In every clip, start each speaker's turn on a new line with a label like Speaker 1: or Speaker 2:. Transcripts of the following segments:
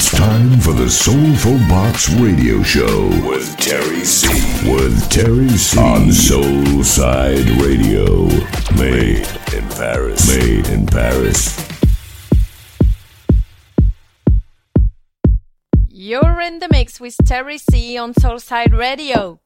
Speaker 1: It's time for the Soulful Box Radio Show with Terry C. With Terry C. On Soulside Radio. Made in Paris. Made in Paris.
Speaker 2: You're in the mix with Terry C on Soulside Radio.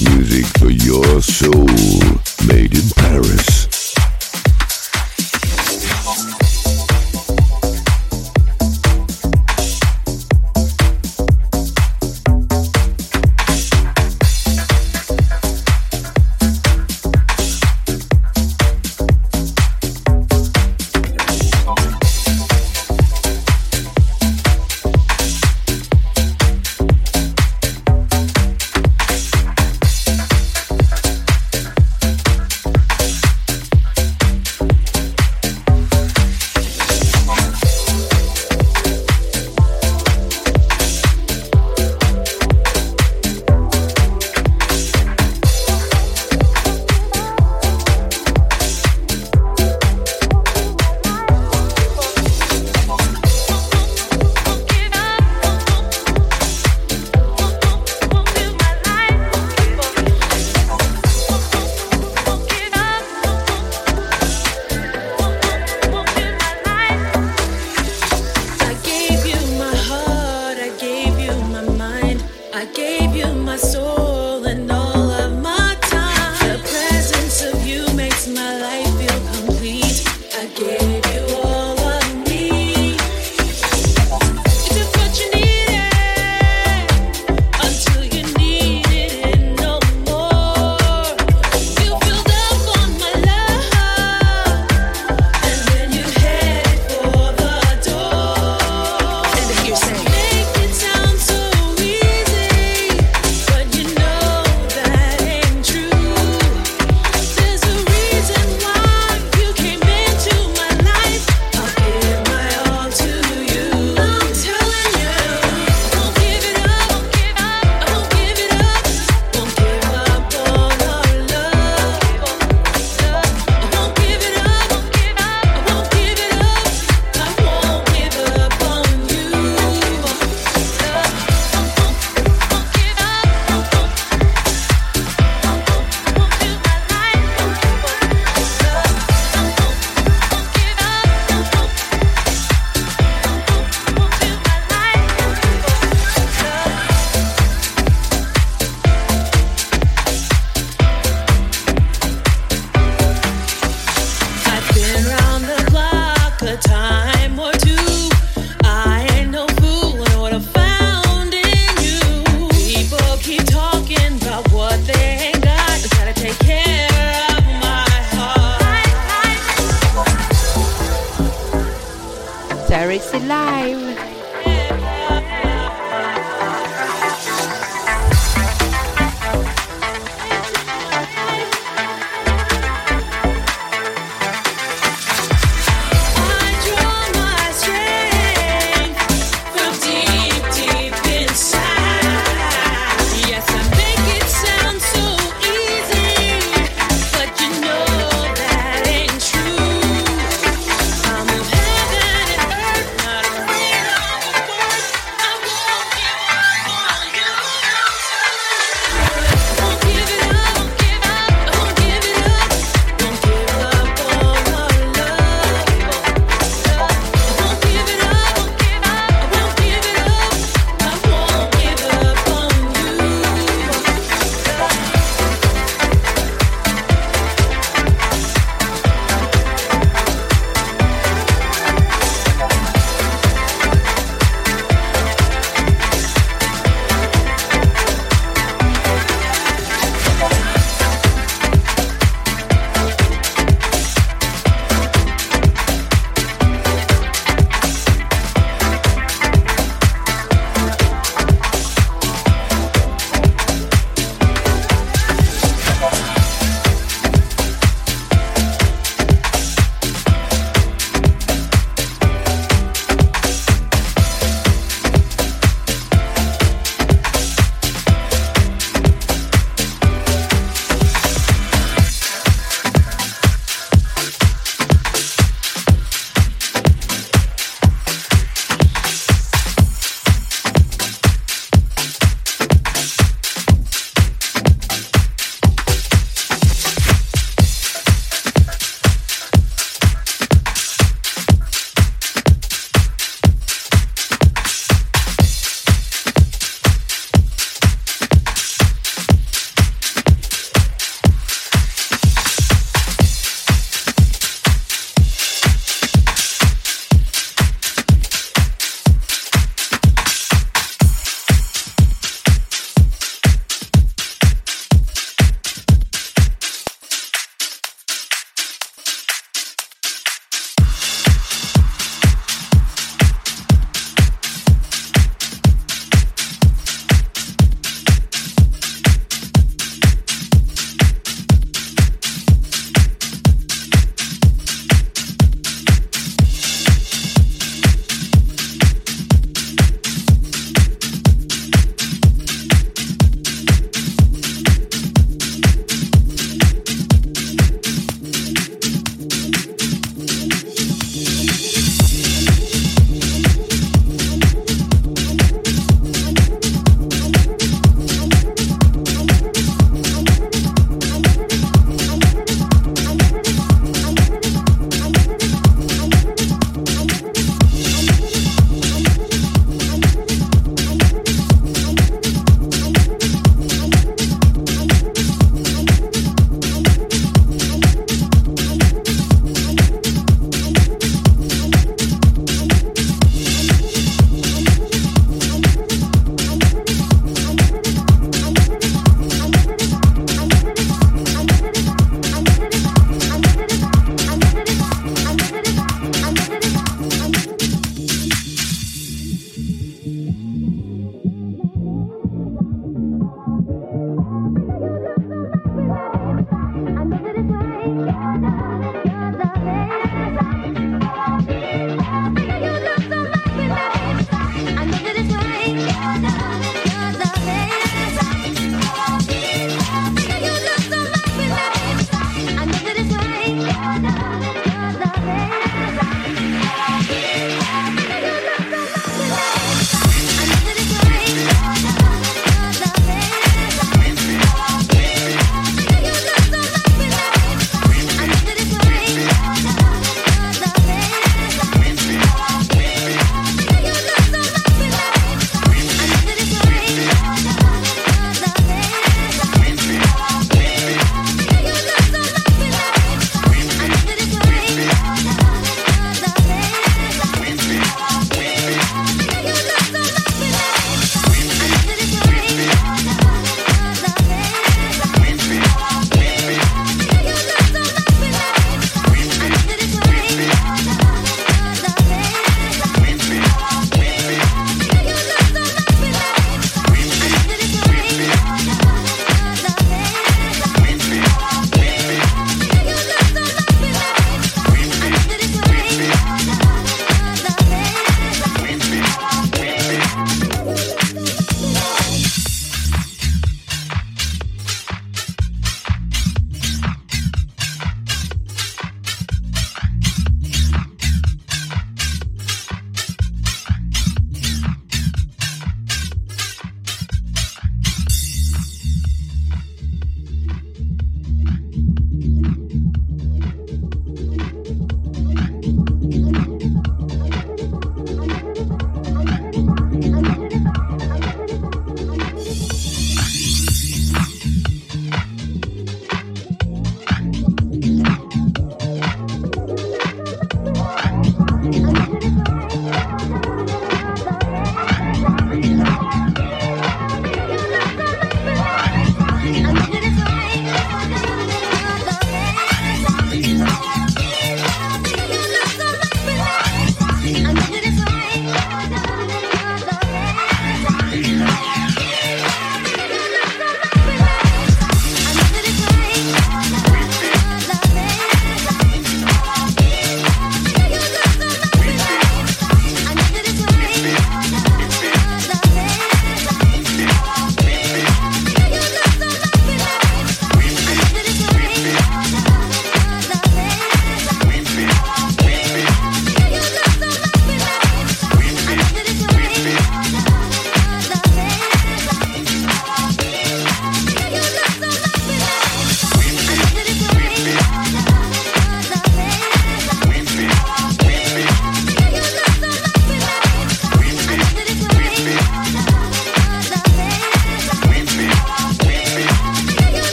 Speaker 3: music for your soul.